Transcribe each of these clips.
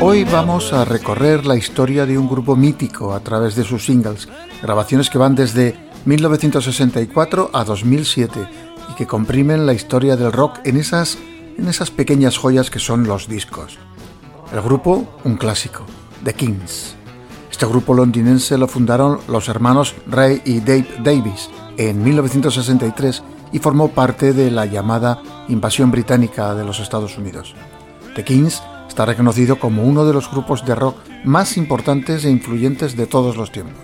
Hoy vamos a recorrer la historia de un grupo mítico a través de sus singles, grabaciones que van desde 1964 a 2007 y que comprimen la historia del rock en esas, en esas pequeñas joyas que son los discos. El grupo, un clásico, The Kings. Este grupo londinense lo fundaron los hermanos Ray y Dave Davis en 1963 y formó parte de la llamada invasión británica de los Estados Unidos. The Kings está reconocido como uno de los grupos de rock más importantes e influyentes de todos los tiempos.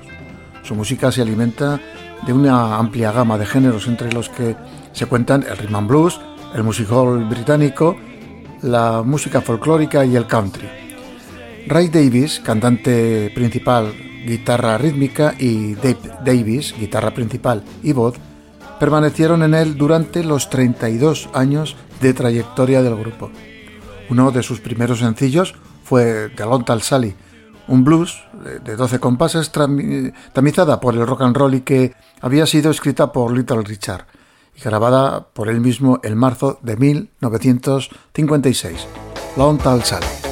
Su música se alimenta de una amplia gama de géneros entre los que se cuentan el rhythm and blues, el music hall británico, la música folclórica y el country. Ray Davis, cantante principal, guitarra rítmica, y Dave Davis, guitarra principal y voz, permanecieron en él durante los 32 años de trayectoria del grupo. Uno de sus primeros sencillos fue Tall Sally, un blues de 12 compases tamizada por el rock and roll y que había sido escrita por Little Richard y grabada por él mismo en marzo de 1956. Long Tall Sally.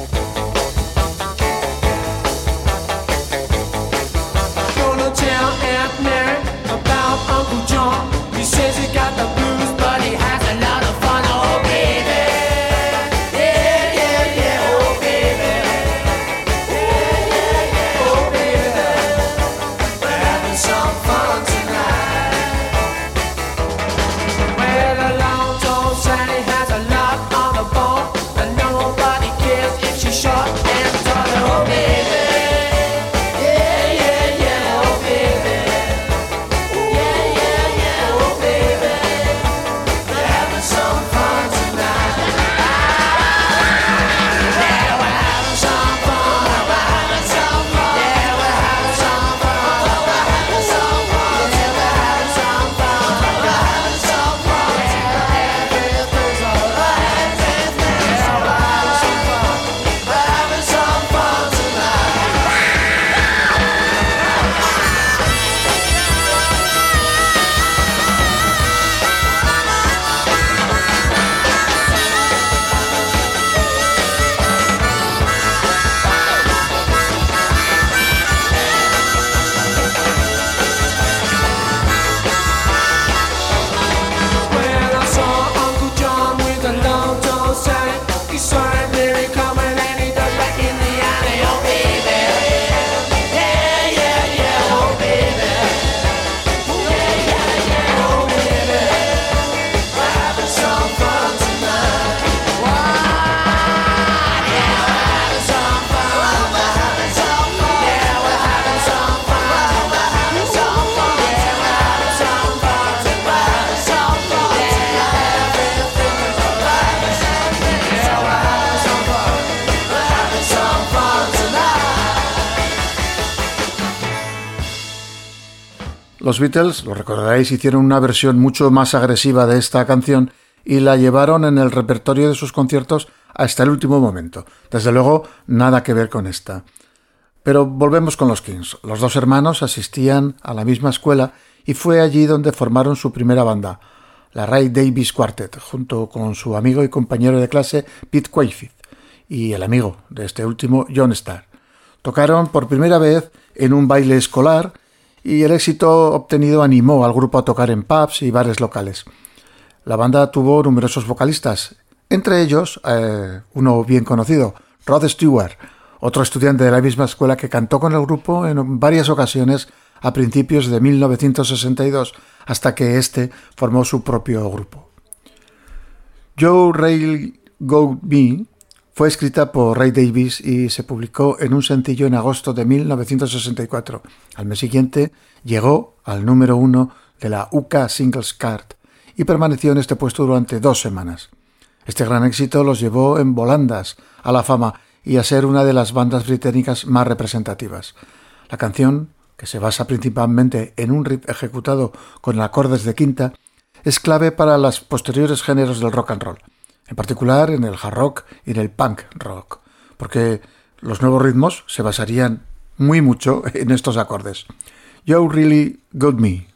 Los Beatles, lo recordaréis, hicieron una versión mucho más agresiva de esta canción y la llevaron en el repertorio de sus conciertos hasta el último momento. Desde luego, nada que ver con esta. Pero volvemos con los Kings. Los dos hermanos asistían a la misma escuela y fue allí donde formaron su primera banda, la Ray Davis Quartet, junto con su amigo y compañero de clase Pete Quayfield. y el amigo de este último, John Starr. Tocaron por primera vez en un baile escolar y el éxito obtenido animó al grupo a tocar en pubs y bares locales. La banda tuvo numerosos vocalistas, entre ellos eh, uno bien conocido, Rod Stewart, otro estudiante de la misma escuela que cantó con el grupo en varias ocasiones a principios de 1962 hasta que éste formó su propio grupo. Joe Ray Go Me fue escrita por Ray Davis y se publicó en un sencillo en agosto de 1964. Al mes siguiente llegó al número uno de la UK Singles Card y permaneció en este puesto durante dos semanas. Este gran éxito los llevó en volandas a la fama y a ser una de las bandas británicas más representativas. La canción, que se basa principalmente en un riff ejecutado con acordes de quinta, es clave para los posteriores géneros del rock and roll en particular en el hard rock y en el punk rock, porque los nuevos ritmos se basarían muy mucho en estos acordes. You really got me.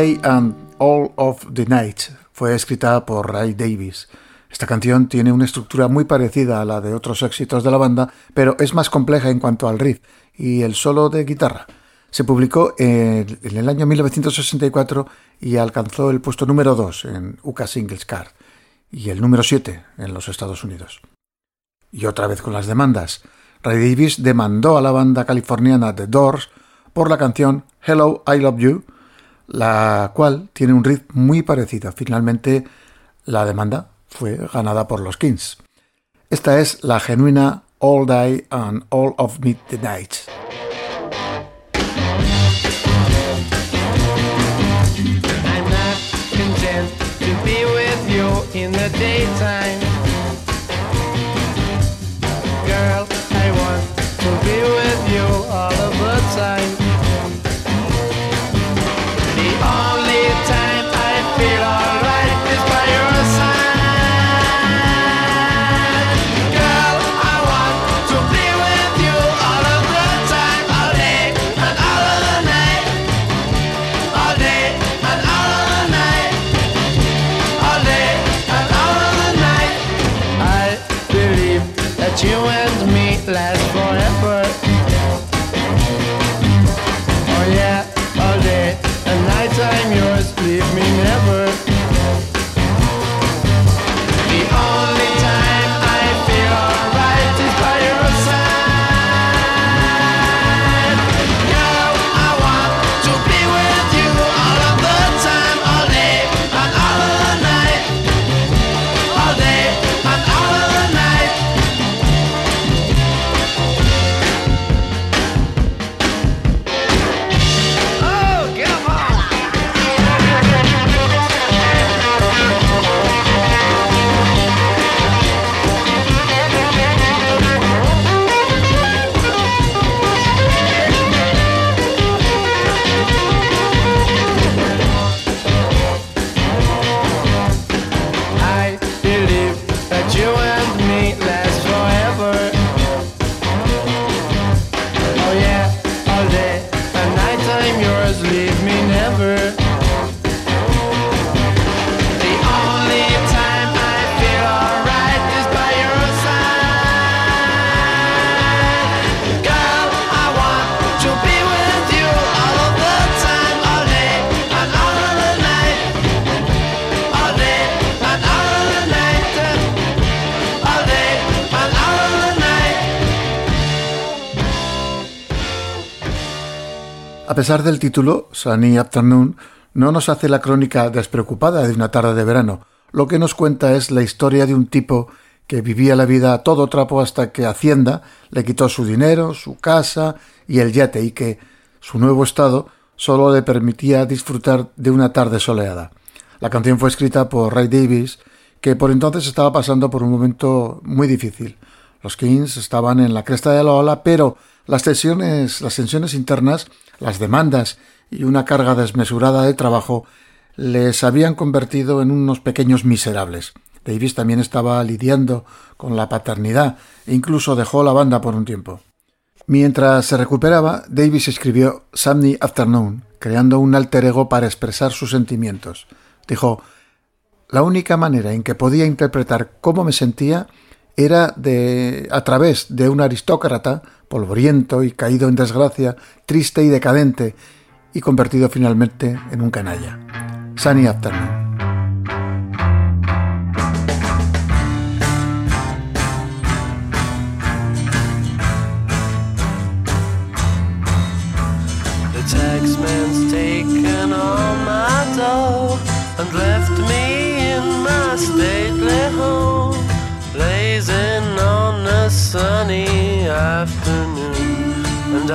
Day and All of the Night fue escrita por Ray Davis. Esta canción tiene una estructura muy parecida a la de otros éxitos de la banda, pero es más compleja en cuanto al riff y el solo de guitarra. Se publicó en, el año 1964 y alcanzó el puesto número 2 en UK Singles Card y el número 7 en los Estados Unidos. Y otra vez con las demandas. Ray Davis demandó a la banda californiana The Doors por la canción Hello, I Love You, la cual tiene un ritmo muy parecido. Finalmente, la demanda fue ganada por los Kings. Esta es la genuina All Day and All of with you in the daytime. Girl, I want to be with you all the time. Pesar del título, Sunny Afternoon no nos hace la crónica despreocupada de una tarde de verano. Lo que nos cuenta es la historia de un tipo que vivía la vida a todo trapo hasta que Hacienda le quitó su dinero, su casa y el yate y que su nuevo estado solo le permitía disfrutar de una tarde soleada. La canción fue escrita por Ray Davis, que por entonces estaba pasando por un momento muy difícil. Los Kings estaban en la cresta de la ola, pero las tensiones, las tensiones internas las demandas y una carga desmesurada de trabajo les habían convertido en unos pequeños miserables. Davis también estaba lidiando con la paternidad e incluso dejó la banda por un tiempo. Mientras se recuperaba, Davis escribió Sunday Afternoon, creando un alter ego para expresar sus sentimientos. Dijo, la única manera en que podía interpretar cómo me sentía era de a través de un aristócrata polvoriento y caído en desgracia, triste y decadente, y convertido finalmente en un canalla. Sunny Afternoon.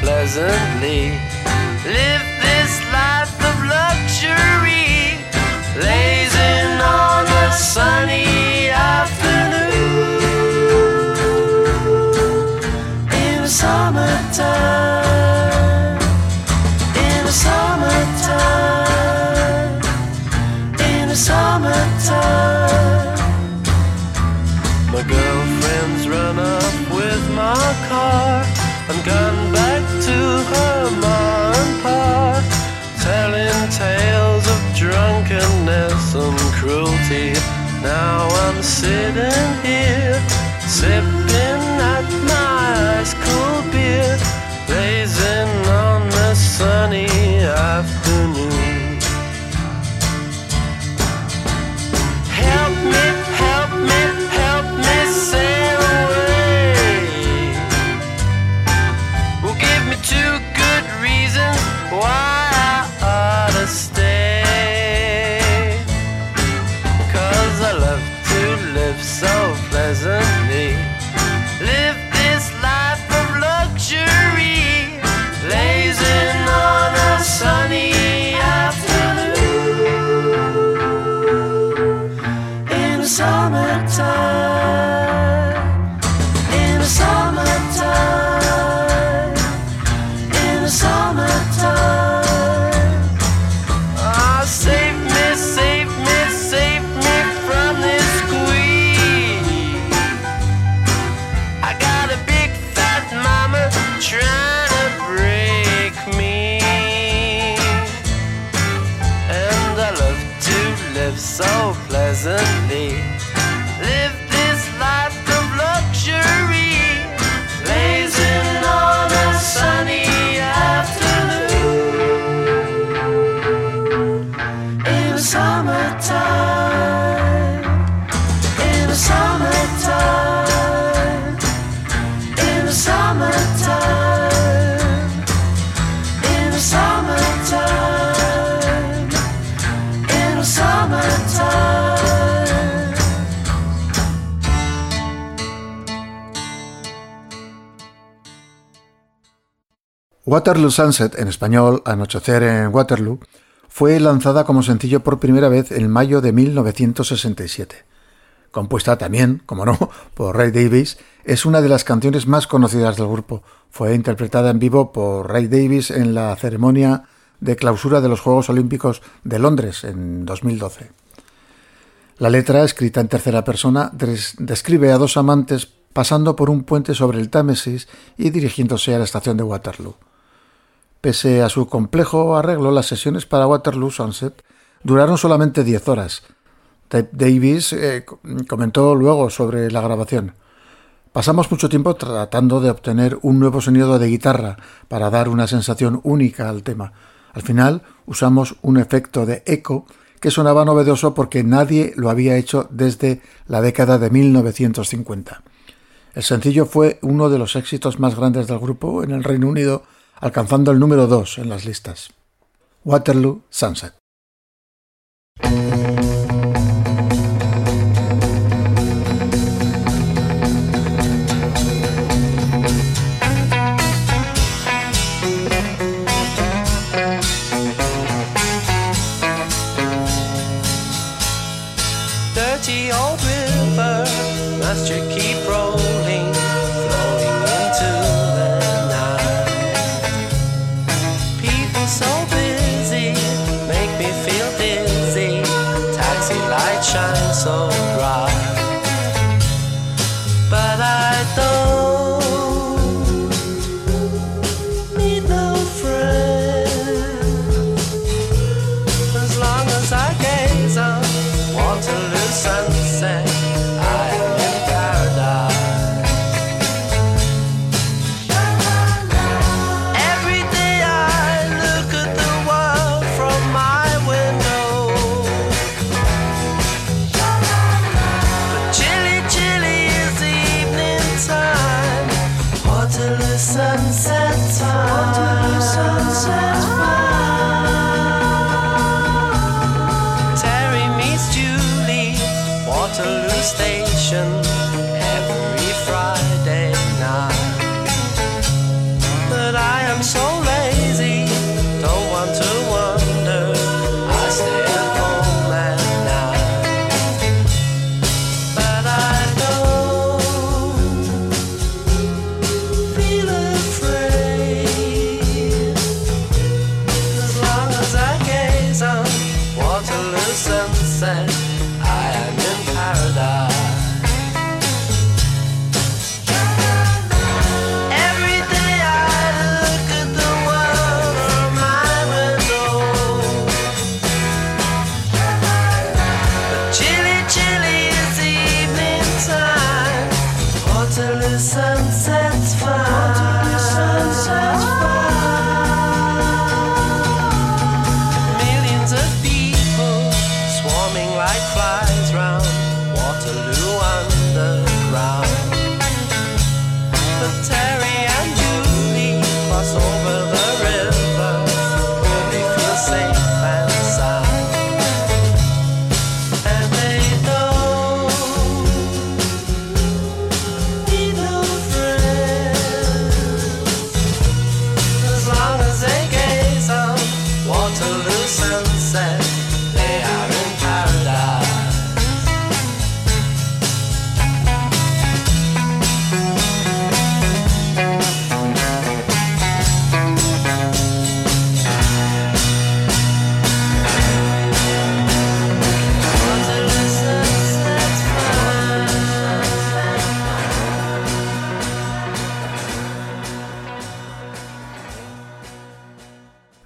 pleasantly. Live and cruelty. Now I'm sitting here, sipping Waterloo Sunset, en español Anochecer en Waterloo, fue lanzada como sencillo por primera vez en mayo de 1967. Compuesta también, como no, por Ray Davis, es una de las canciones más conocidas del grupo. Fue interpretada en vivo por Ray Davis en la ceremonia de clausura de los Juegos Olímpicos de Londres en 2012. La letra, escrita en tercera persona, describe a dos amantes pasando por un puente sobre el Támesis y dirigiéndose a la estación de Waterloo. Pese a su complejo arreglo, las sesiones para Waterloo Sunset duraron solamente diez horas. Davis eh, comentó luego sobre la grabación. Pasamos mucho tiempo tratando de obtener un nuevo sonido de guitarra para dar una sensación única al tema. Al final usamos un efecto de eco que sonaba novedoso porque nadie lo había hecho desde la década de 1950. El sencillo fue uno de los éxitos más grandes del grupo en el Reino Unido, alcanzando el número 2 en las listas. Waterloo Sunset.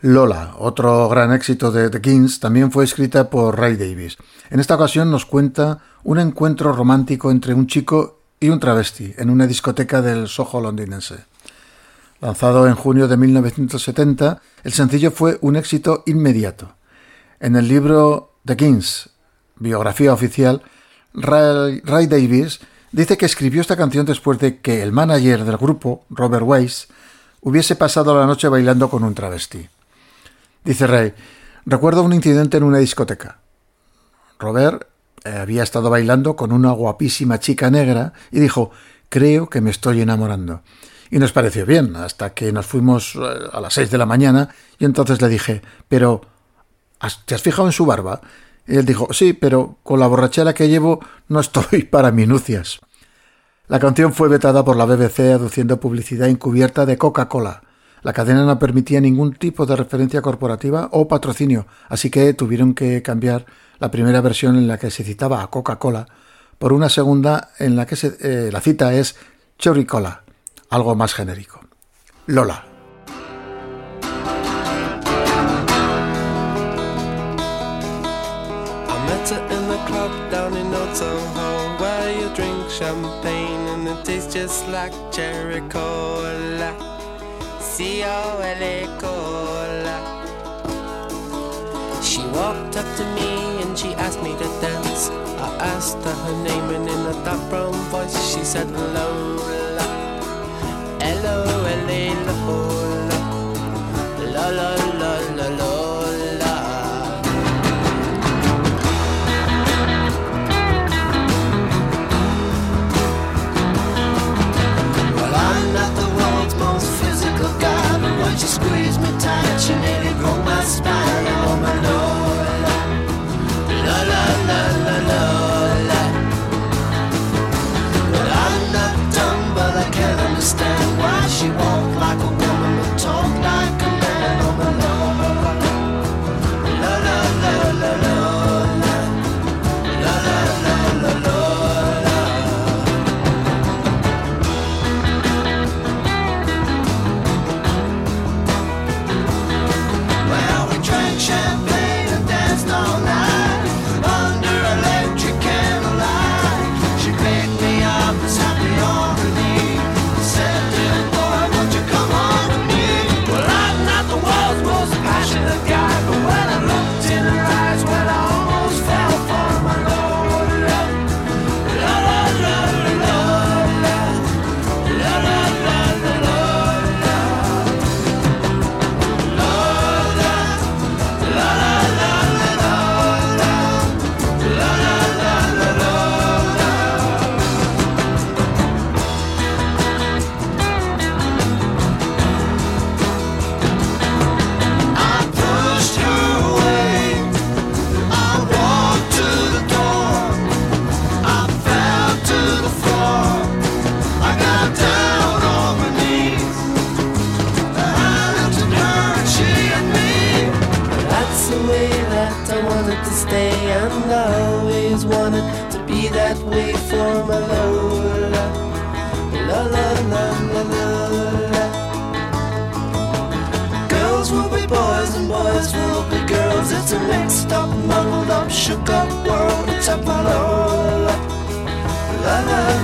Lola, otro gran éxito de The Kings, también fue escrita por Ray Davis. En esta ocasión nos cuenta un encuentro romántico entre un chico y un travesti en una discoteca del Soho londinense. Lanzado en junio de 1970, el sencillo fue un éxito inmediato. En el libro The Kings, biografía oficial, Ray, Ray Davis dice que escribió esta canción después de que el manager del grupo, Robert Weiss, hubiese pasado la noche bailando con un travesti. Dice Ray, recuerdo un incidente en una discoteca. Robert eh, había estado bailando con una guapísima chica negra y dijo, creo que me estoy enamorando. Y nos pareció bien, hasta que nos fuimos eh, a las seis de la mañana y entonces le dije, pero ¿te has fijado en su barba? Y él dijo, sí, pero con la borrachera que llevo no estoy para minucias. La canción fue vetada por la BBC aduciendo publicidad encubierta de Coca-Cola. La cadena no permitía ningún tipo de referencia corporativa o patrocinio, así que tuvieron que cambiar la primera versión en la que se citaba a Coca-Cola por una segunda en la que eh, la cita es Cherry Cola, algo más genérico. Lola. Cola. She walked up to me and she asked me to dance. I asked her her name and in a dark brown voice she said Lola. L-O-L-A Lola. La boys and boys will be girls. It's a mixed up, muddled up, shook up world. It's a la la la.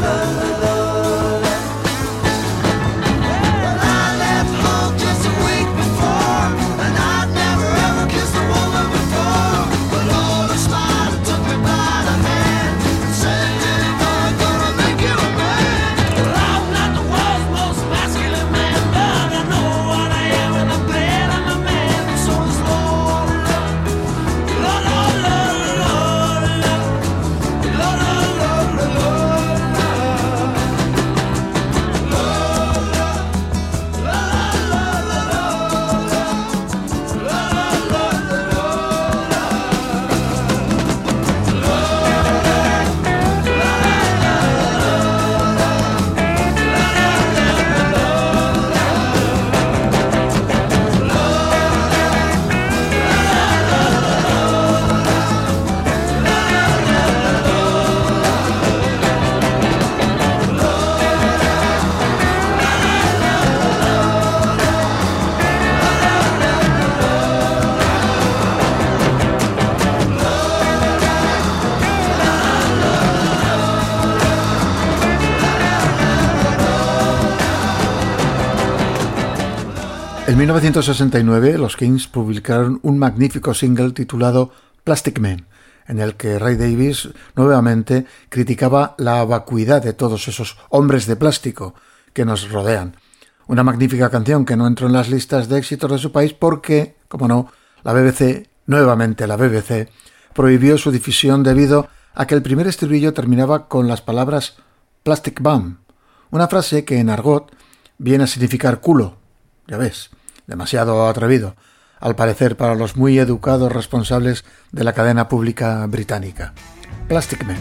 1969 los Kings publicaron un magnífico single titulado Plastic Man, en el que Ray Davis nuevamente criticaba la vacuidad de todos esos hombres de plástico que nos rodean. Una magnífica canción que no entró en las listas de éxitos de su país porque, como no, la BBC, nuevamente la BBC, prohibió su difusión debido a que el primer estribillo terminaba con las palabras Plastic Bomb, una frase que en argot viene a significar culo, ya ves, demasiado atrevido, al parecer para los muy educados responsables de la cadena pública británica. Plastic Man.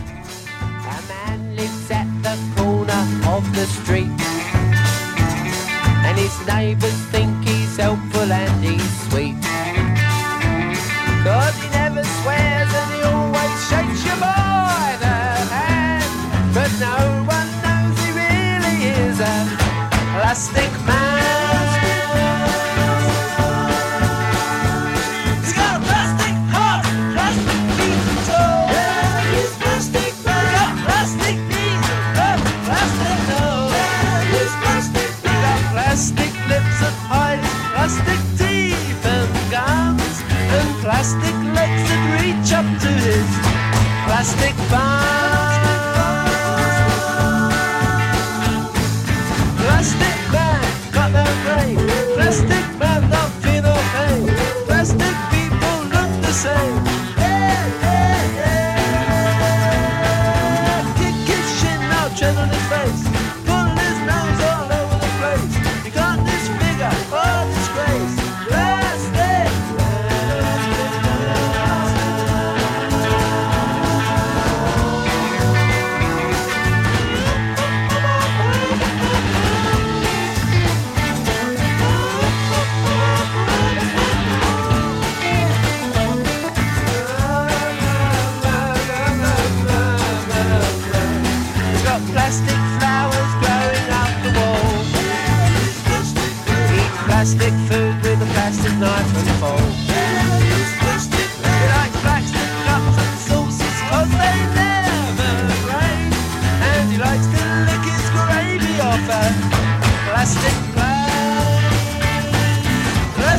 Plastic plastic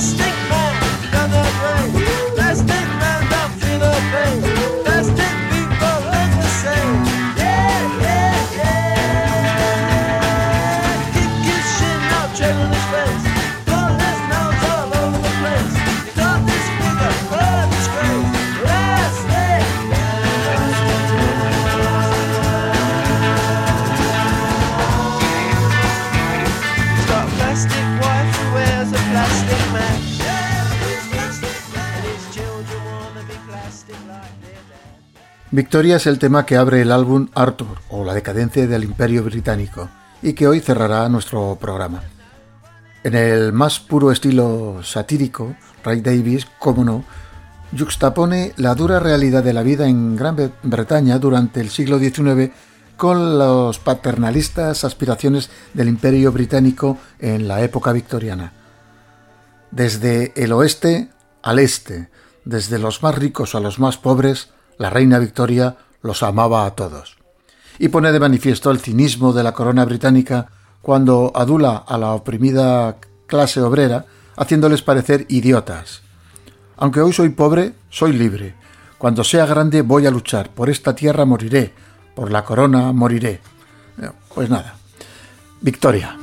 stay. Victoria es el tema que abre el álbum Arthur o la decadencia del Imperio Británico y que hoy cerrará nuestro programa. En el más puro estilo satírico, Ray Davis, como no, juxtapone la dura realidad de la vida en Gran Bretaña durante el siglo XIX con las paternalistas aspiraciones del Imperio Británico en la época victoriana. Desde el oeste al este, desde los más ricos a los más pobres, la reina Victoria los amaba a todos. Y pone de manifiesto el cinismo de la corona británica cuando adula a la oprimida clase obrera, haciéndoles parecer idiotas. Aunque hoy soy pobre, soy libre. Cuando sea grande voy a luchar. Por esta tierra moriré. Por la corona moriré. Pues nada. Victoria.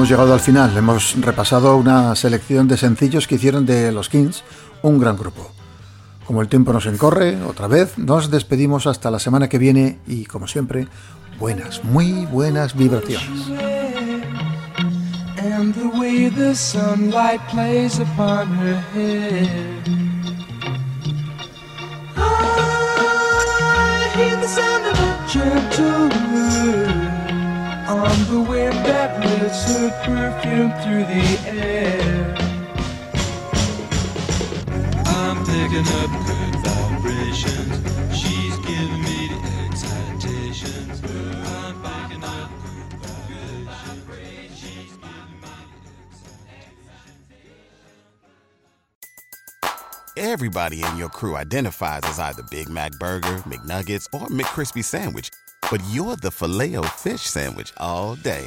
Hemos llegado al final. Hemos repasado una selección de sencillos que hicieron de los Kings un gran grupo. Como el tiempo nos encorre, otra vez nos despedimos hasta la semana que viene y como siempre, buenas, muy buenas vibraciones. Perfume through the air. I'm picking up good vibrations. She's giving me the excitations. I'm picking up Everybody in your crew identifies as either Big Mac Burger, McNuggets, or McCrispy Sandwich. But you're the Filet-O-Fish Sandwich all day.